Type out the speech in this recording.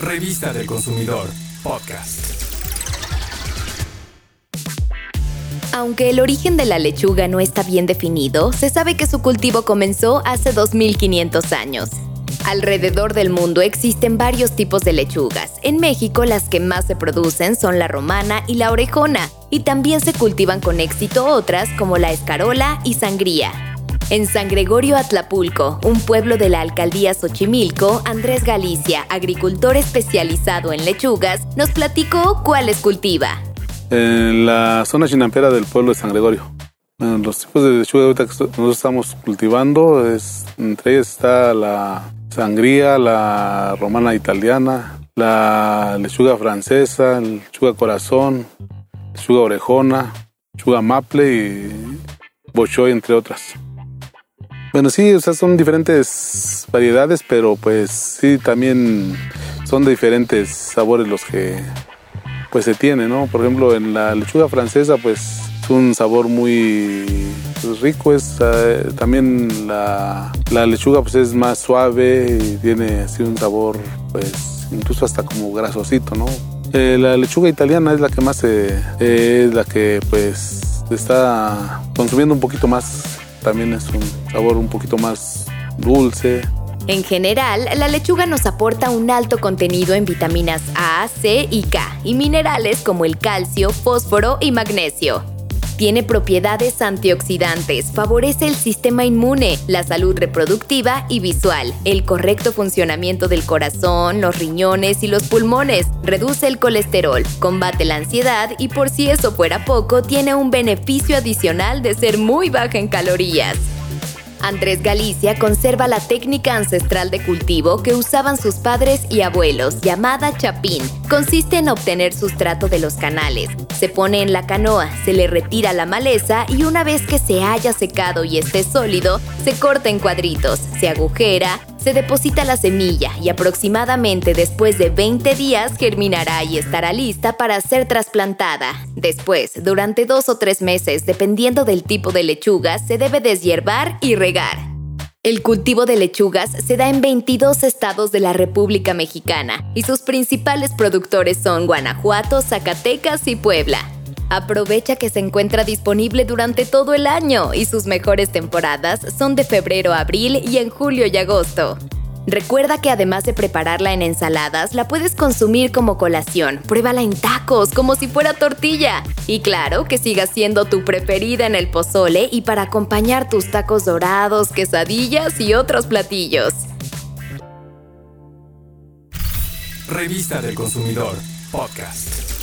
Revista del Consumidor, podcast. Aunque el origen de la lechuga no está bien definido, se sabe que su cultivo comenzó hace 2500 años. Alrededor del mundo existen varios tipos de lechugas. En México las que más se producen son la romana y la orejona, y también se cultivan con éxito otras como la escarola y sangría. En San Gregorio Atlapulco, un pueblo de la alcaldía Xochimilco, Andrés Galicia, agricultor especializado en lechugas, nos platicó cuáles cultiva. En la zona chinampera del pueblo de San Gregorio. Los tipos de lechuga que nosotros estamos cultivando, entre ellas está la sangría, la romana italiana, la lechuga francesa, lechuga corazón, lechuga orejona, lechuga maple y bochoy, entre otras. Bueno, sí, o sea, son diferentes variedades, pero pues sí, también son de diferentes sabores los que pues se tiene, ¿no? Por ejemplo, en la lechuga francesa, pues es un sabor muy pues, rico, es eh, también la, lechuga pues es más suave y tiene así un sabor pues incluso hasta como grasosito, ¿no? Eh, la lechuga italiana es la que más se, es la que pues está consumiendo un poquito más, también es un sabor un poquito más dulce, en general, la lechuga nos aporta un alto contenido en vitaminas A, C y K y minerales como el calcio, fósforo y magnesio. Tiene propiedades antioxidantes, favorece el sistema inmune, la salud reproductiva y visual, el correcto funcionamiento del corazón, los riñones y los pulmones, reduce el colesterol, combate la ansiedad y por si eso fuera poco, tiene un beneficio adicional de ser muy baja en calorías. Andrés Galicia conserva la técnica ancestral de cultivo que usaban sus padres y abuelos, llamada chapín. Consiste en obtener sustrato de los canales. Se pone en la canoa, se le retira la maleza y una vez que se haya secado y esté sólido, se corta en cuadritos, se agujera, se deposita la semilla y aproximadamente después de 20 días germinará y estará lista para ser trasplantada. Después, durante dos o tres meses, dependiendo del tipo de lechuga, se debe deshiervar y regar. El cultivo de lechugas se da en 22 estados de la República Mexicana y sus principales productores son Guanajuato, Zacatecas y Puebla. Aprovecha que se encuentra disponible durante todo el año y sus mejores temporadas son de febrero a abril y en julio y agosto. Recuerda que además de prepararla en ensaladas, la puedes consumir como colación. Pruébala en tacos, como si fuera tortilla. Y claro, que siga siendo tu preferida en el pozole y para acompañar tus tacos dorados, quesadillas y otros platillos. Revista del Consumidor, podcast.